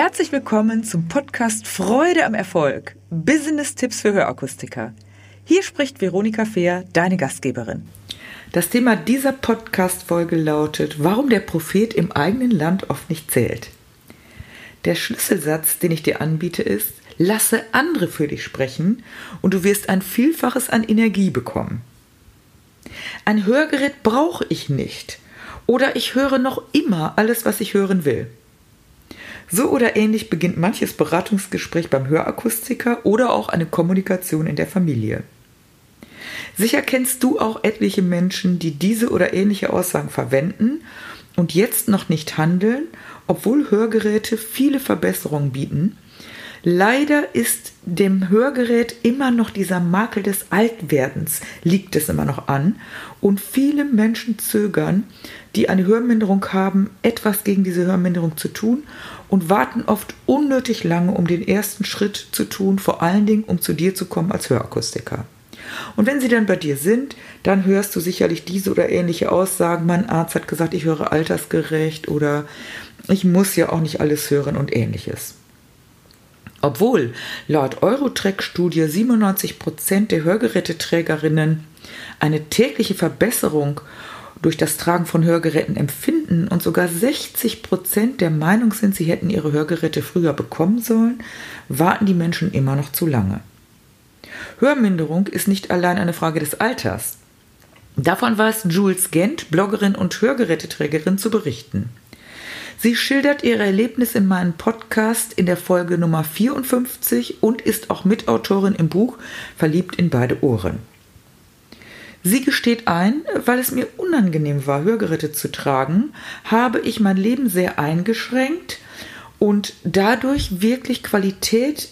Herzlich willkommen zum Podcast Freude am Erfolg. Business-Tipps für Hörakustiker. Hier spricht Veronika Fehr, deine Gastgeberin. Das Thema dieser Podcast-Folge lautet, warum der Prophet im eigenen Land oft nicht zählt. Der Schlüsselsatz, den ich dir anbiete, ist, lasse andere für dich sprechen und du wirst ein Vielfaches an Energie bekommen. Ein Hörgerät brauche ich nicht oder ich höre noch immer alles, was ich hören will. So oder ähnlich beginnt manches Beratungsgespräch beim Hörakustiker oder auch eine Kommunikation in der Familie. Sicher kennst du auch etliche Menschen, die diese oder ähnliche Aussagen verwenden und jetzt noch nicht handeln, obwohl Hörgeräte viele Verbesserungen bieten. Leider ist dem Hörgerät immer noch dieser Makel des Altwerdens, liegt es immer noch an. Und viele Menschen zögern, die eine Hörminderung haben, etwas gegen diese Hörminderung zu tun und warten oft unnötig lange, um den ersten Schritt zu tun, vor allen Dingen, um zu dir zu kommen als Hörakustiker. Und wenn sie dann bei dir sind, dann hörst du sicherlich diese oder ähnliche Aussagen. Mein Arzt hat gesagt, ich höre altersgerecht oder ich muss ja auch nicht alles hören und ähnliches. Obwohl laut Eurotrack-Studie 97% der Hörgeräteträgerinnen eine tägliche Verbesserung durch das Tragen von Hörgeräten empfinden und sogar 60 Prozent der Meinung sind, sie hätten ihre Hörgeräte früher bekommen sollen, warten die Menschen immer noch zu lange. Hörminderung ist nicht allein eine Frage des Alters. Davon weiß Jules Gent, Bloggerin und Hörgeräteträgerin, zu berichten. Sie schildert ihre Erlebnisse in meinem Podcast in der Folge Nummer 54 und ist auch Mitautorin im Buch Verliebt in beide Ohren. Sie gesteht ein, weil es mir unangenehm war, Hörgeräte zu tragen, habe ich mein Leben sehr eingeschränkt und dadurch wirklich Qualität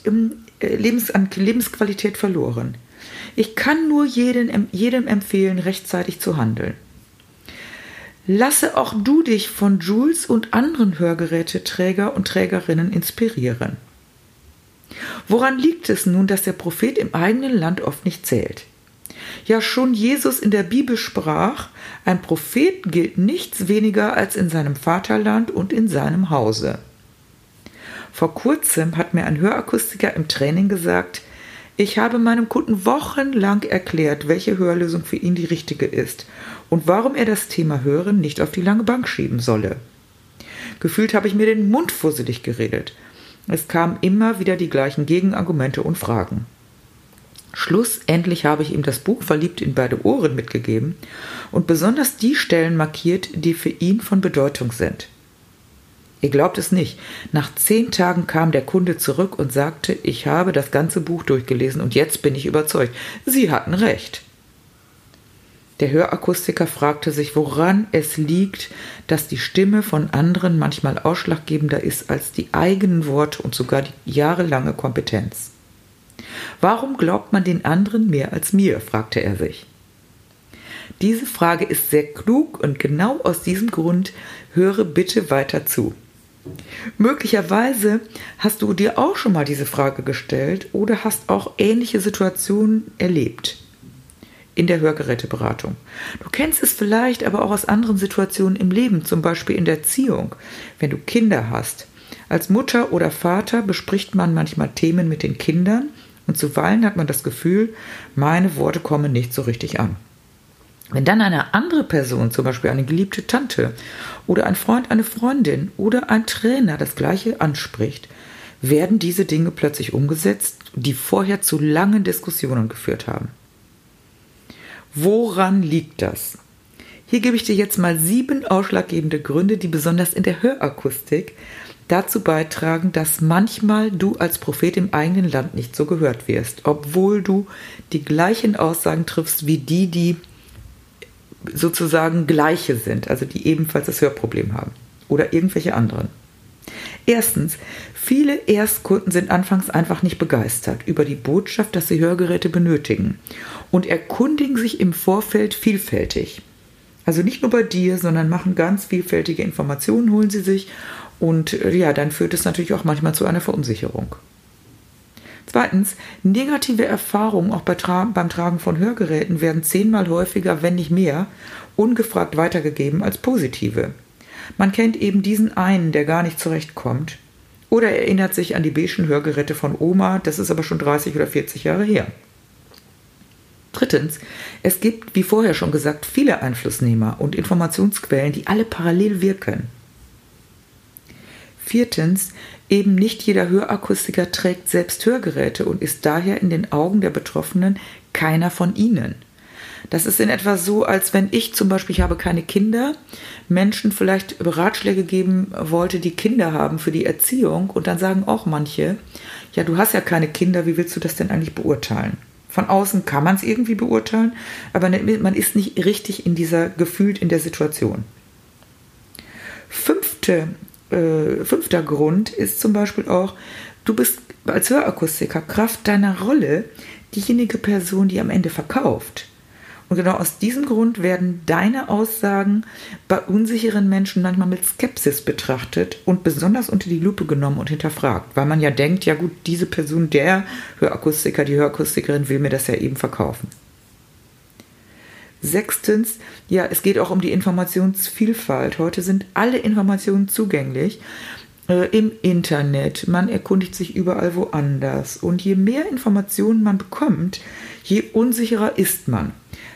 äh, Lebens, an Lebensqualität verloren. Ich kann nur jeden, jedem empfehlen, rechtzeitig zu handeln. Lasse auch du dich von Jules und anderen Hörgeräteträger und Trägerinnen inspirieren. Woran liegt es nun, dass der Prophet im eigenen Land oft nicht zählt? Ja, schon Jesus in der Bibel sprach, ein Prophet gilt nichts weniger als in seinem Vaterland und in seinem Hause. Vor kurzem hat mir ein Hörakustiker im Training gesagt, ich habe meinem Kunden wochenlang erklärt, welche Hörlösung für ihn die richtige ist und warum er das Thema Hören nicht auf die lange Bank schieben solle. Gefühlt habe ich mir den Mund fusselig geredet. Es kamen immer wieder die gleichen Gegenargumente und Fragen. Schlussendlich habe ich ihm das Buch Verliebt in beide Ohren mitgegeben und besonders die Stellen markiert, die für ihn von Bedeutung sind. Ihr glaubt es nicht, nach zehn Tagen kam der Kunde zurück und sagte, ich habe das ganze Buch durchgelesen und jetzt bin ich überzeugt. Sie hatten recht. Der Hörakustiker fragte sich, woran es liegt, dass die Stimme von anderen manchmal ausschlaggebender ist als die eigenen Worte und sogar die jahrelange Kompetenz. Warum glaubt man den anderen mehr als mir? fragte er sich. Diese Frage ist sehr klug und genau aus diesem Grund höre bitte weiter zu. Möglicherweise hast du dir auch schon mal diese Frage gestellt oder hast auch ähnliche Situationen erlebt in der Hörgeräteberatung. Du kennst es vielleicht aber auch aus anderen Situationen im Leben, zum Beispiel in der Erziehung, wenn du Kinder hast. Als Mutter oder Vater bespricht man manchmal Themen mit den Kindern und zuweilen hat man das Gefühl, meine Worte kommen nicht so richtig an. Wenn dann eine andere Person, zum Beispiel eine geliebte Tante oder ein Freund, eine Freundin oder ein Trainer das gleiche anspricht, werden diese Dinge plötzlich umgesetzt, die vorher zu langen Diskussionen geführt haben. Woran liegt das? Hier gebe ich dir jetzt mal sieben ausschlaggebende Gründe, die besonders in der Hörakustik dazu beitragen, dass manchmal du als Prophet im eigenen Land nicht so gehört wirst, obwohl du die gleichen Aussagen triffst wie die, die sozusagen gleiche sind, also die ebenfalls das Hörproblem haben oder irgendwelche anderen. Erstens, viele Erstkunden sind anfangs einfach nicht begeistert über die Botschaft, dass sie Hörgeräte benötigen und erkundigen sich im Vorfeld vielfältig. Also nicht nur bei dir, sondern machen ganz vielfältige Informationen, holen sie sich und äh, ja, dann führt es natürlich auch manchmal zu einer Verunsicherung. Zweitens, negative Erfahrungen auch bei Tra beim Tragen von Hörgeräten werden zehnmal häufiger, wenn nicht mehr, ungefragt weitergegeben als positive. Man kennt eben diesen einen, der gar nicht zurechtkommt. Oder erinnert sich an die beigen Hörgeräte von Oma, das ist aber schon 30 oder 40 Jahre her. Drittens, es gibt, wie vorher schon gesagt, viele Einflussnehmer und Informationsquellen, die alle parallel wirken. Viertens, eben nicht jeder Hörakustiker trägt selbst Hörgeräte und ist daher in den Augen der Betroffenen keiner von ihnen. Das ist in etwa so, als wenn ich zum Beispiel, ich habe keine Kinder, Menschen vielleicht Ratschläge geben wollte, die Kinder haben für die Erziehung und dann sagen auch manche, ja, du hast ja keine Kinder, wie willst du das denn eigentlich beurteilen? Von außen kann man es irgendwie beurteilen, aber ne, man ist nicht richtig in dieser, gefühlt in der Situation. Fünfte, äh, fünfter Grund ist zum Beispiel auch, du bist als Hörakustiker Kraft deiner Rolle diejenige Person, die am Ende verkauft. Und genau aus diesem Grund werden deine Aussagen bei unsicheren Menschen manchmal mit Skepsis betrachtet und besonders unter die Lupe genommen und hinterfragt, weil man ja denkt, ja gut, diese Person, der Hörakustiker, die Hörakustikerin will mir das ja eben verkaufen. Sechstens, ja, es geht auch um die Informationsvielfalt. Heute sind alle Informationen zugänglich äh, im Internet. Man erkundigt sich überall woanders. Und je mehr Informationen man bekommt, je unsicherer ist man.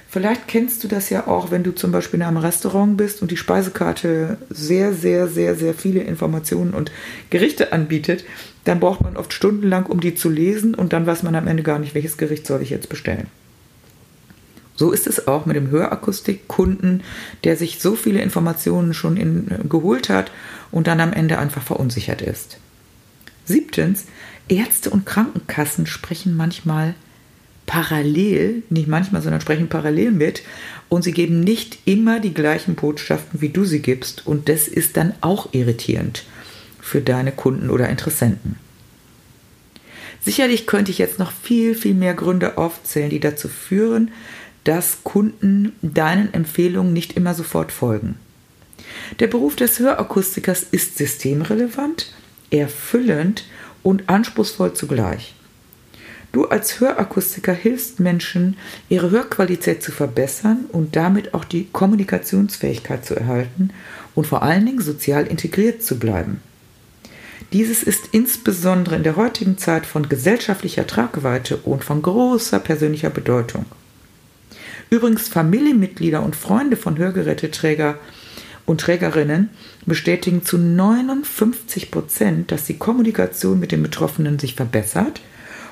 Vielleicht kennst du das ja auch, wenn du zum Beispiel in einem Restaurant bist und die Speisekarte sehr, sehr, sehr, sehr viele Informationen und Gerichte anbietet. Dann braucht man oft stundenlang, um die zu lesen und dann weiß man am Ende gar nicht, welches Gericht soll ich jetzt bestellen. So ist es auch mit dem Hörakustikkunden, der sich so viele Informationen schon in, äh, geholt hat und dann am Ende einfach verunsichert ist. Siebtens, Ärzte und Krankenkassen sprechen manchmal parallel, nicht manchmal, sondern sprechen parallel mit und sie geben nicht immer die gleichen Botschaften, wie du sie gibst und das ist dann auch irritierend für deine Kunden oder Interessenten. Sicherlich könnte ich jetzt noch viel, viel mehr Gründe aufzählen, die dazu führen, dass Kunden deinen Empfehlungen nicht immer sofort folgen. Der Beruf des Hörakustikers ist systemrelevant, erfüllend und anspruchsvoll zugleich. Du als Hörakustiker hilfst Menschen, ihre Hörqualität zu verbessern und damit auch die Kommunikationsfähigkeit zu erhalten und vor allen Dingen sozial integriert zu bleiben. Dieses ist insbesondere in der heutigen Zeit von gesellschaftlicher Tragweite und von großer persönlicher Bedeutung. Übrigens Familienmitglieder und Freunde von Hörgeräteträger und Trägerinnen bestätigen zu 59 Prozent, dass die Kommunikation mit den Betroffenen sich verbessert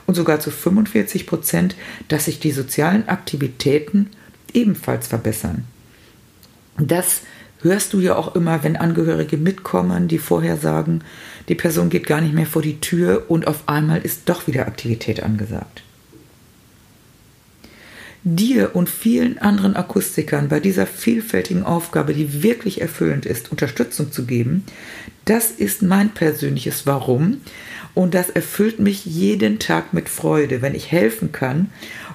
und sogar zu 45 Prozent, dass sich die sozialen Aktivitäten ebenfalls verbessern. Das hörst du ja auch immer, wenn Angehörige mitkommen, die vorher sagen, die Person geht gar nicht mehr vor die Tür und auf einmal ist doch wieder Aktivität angesagt. Dir und vielen anderen Akustikern bei dieser vielfältigen Aufgabe, die wirklich erfüllend ist, Unterstützung zu geben, das ist mein persönliches Warum, und das erfüllt mich jeden Tag mit Freude, wenn ich helfen kann.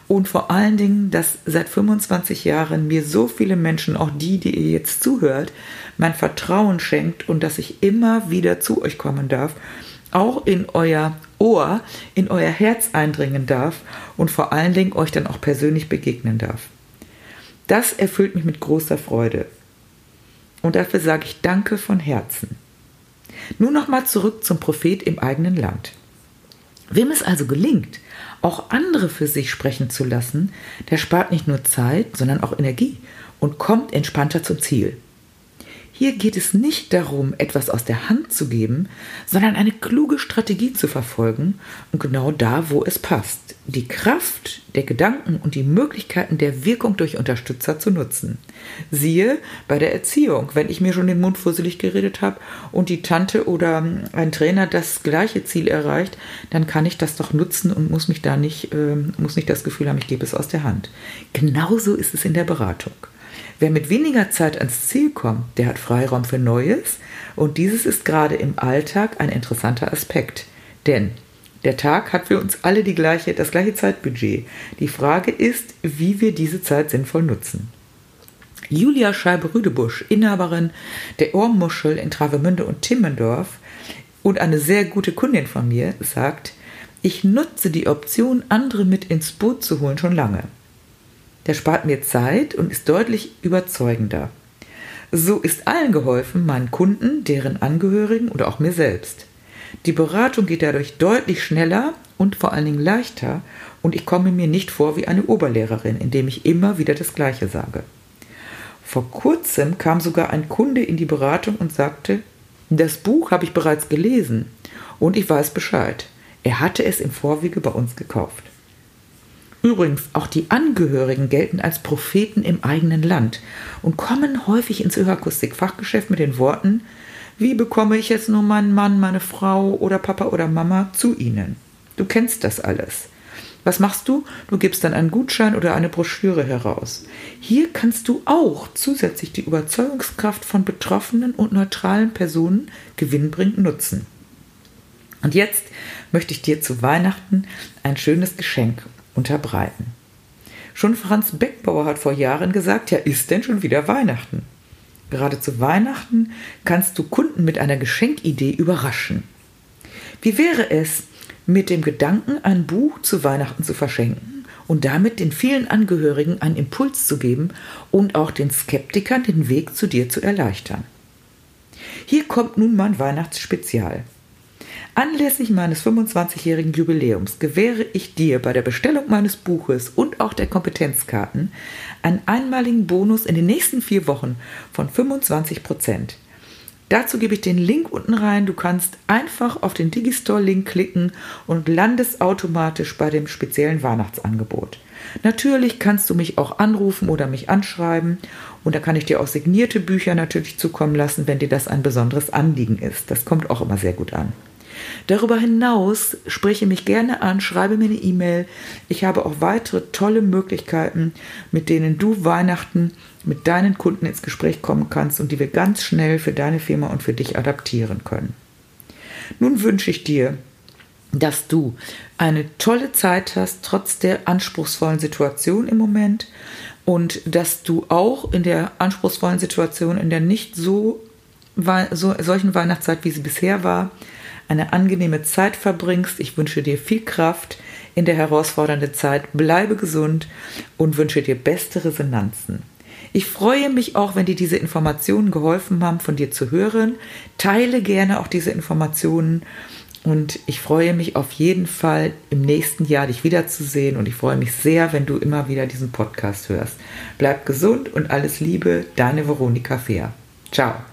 Und vor allen Dingen, dass seit 25 Jahren mir so viele Menschen, auch die, die ihr jetzt zuhört, mein Vertrauen schenkt und dass ich immer wieder zu euch kommen darf, auch in euer Ohr, in euer Herz eindringen darf und vor allen Dingen euch dann auch persönlich begegnen darf. Das erfüllt mich mit großer Freude. Und dafür sage ich Danke von Herzen. Nun nochmal zurück zum Prophet im eigenen Land. Wem es also gelingt, auch andere für sich sprechen zu lassen, der spart nicht nur Zeit, sondern auch Energie und kommt entspannter zum Ziel. Hier geht es nicht darum, etwas aus der Hand zu geben, sondern eine kluge Strategie zu verfolgen und genau da, wo es passt, die Kraft der Gedanken und die Möglichkeiten der Wirkung durch Unterstützer zu nutzen. Siehe bei der Erziehung, wenn ich mir schon den Mund fusselig geredet habe und die Tante oder ein Trainer das gleiche Ziel erreicht, dann kann ich das doch nutzen und muss mich da nicht, äh, muss nicht das Gefühl haben, ich gebe es aus der Hand. Genauso ist es in der Beratung. Wer mit weniger Zeit ans Ziel kommt, der hat Freiraum für Neues und dieses ist gerade im Alltag ein interessanter Aspekt. Denn der Tag hat für uns alle die gleiche, das gleiche Zeitbudget. Die Frage ist, wie wir diese Zeit sinnvoll nutzen. Julia Scheibe-Rüdebusch, Inhaberin der Ohrmuschel in Travemünde und Timmendorf und eine sehr gute Kundin von mir, sagt, ich nutze die Option, andere mit ins Boot zu holen, schon lange. Der spart mir Zeit und ist deutlich überzeugender. So ist allen geholfen, meinen Kunden, deren Angehörigen oder auch mir selbst. Die Beratung geht dadurch deutlich schneller und vor allen Dingen leichter und ich komme mir nicht vor wie eine Oberlehrerin, indem ich immer wieder das Gleiche sage. Vor kurzem kam sogar ein Kunde in die Beratung und sagte, das Buch habe ich bereits gelesen und ich weiß Bescheid. Er hatte es im Vorwege bei uns gekauft. Übrigens, auch die Angehörigen gelten als Propheten im eigenen Land und kommen häufig ins Öakustik-Fachgeschäft mit den Worten, wie bekomme ich jetzt nur meinen Mann, meine Frau oder Papa oder Mama zu Ihnen? Du kennst das alles. Was machst du? Du gibst dann einen Gutschein oder eine Broschüre heraus. Hier kannst du auch zusätzlich die Überzeugungskraft von betroffenen und neutralen Personen gewinnbringend nutzen. Und jetzt möchte ich dir zu Weihnachten ein schönes Geschenk unterbreiten. Schon Franz Beckbauer hat vor Jahren gesagt, ja, ist denn schon wieder Weihnachten? Gerade zu Weihnachten kannst du Kunden mit einer Geschenkidee überraschen. Wie wäre es, mit dem Gedanken, ein Buch zu Weihnachten zu verschenken und damit den vielen Angehörigen einen Impuls zu geben und auch den Skeptikern den Weg zu dir zu erleichtern. Hier kommt nun mein Weihnachtsspezial. Anlässlich meines 25-jährigen Jubiläums gewähre ich dir bei der Bestellung meines Buches und auch der Kompetenzkarten einen einmaligen Bonus in den nächsten vier Wochen von 25 Prozent. Dazu gebe ich den Link unten rein. Du kannst einfach auf den Digistore-Link klicken und landest automatisch bei dem speziellen Weihnachtsangebot. Natürlich kannst du mich auch anrufen oder mich anschreiben und da kann ich dir auch signierte Bücher natürlich zukommen lassen, wenn dir das ein besonderes Anliegen ist. Das kommt auch immer sehr gut an. Darüber hinaus spreche mich gerne an, schreibe mir eine E-Mail. Ich habe auch weitere tolle Möglichkeiten, mit denen du Weihnachten mit deinen Kunden ins Gespräch kommen kannst und die wir ganz schnell für deine Firma und für dich adaptieren können. Nun wünsche ich dir, dass du eine tolle Zeit hast, trotz der anspruchsvollen Situation im Moment und dass du auch in der anspruchsvollen Situation, in der nicht so, so solchen Weihnachtszeit, wie sie bisher war, eine angenehme Zeit verbringst. Ich wünsche dir viel Kraft in der herausfordernden Zeit. Bleibe gesund und wünsche dir beste Resonanzen. Ich freue mich auch, wenn dir diese Informationen geholfen haben, von dir zu hören. Teile gerne auch diese Informationen und ich freue mich auf jeden Fall im nächsten Jahr dich wiederzusehen und ich freue mich sehr, wenn du immer wieder diesen Podcast hörst. Bleib gesund und alles Liebe, deine Veronika Fehr. Ciao.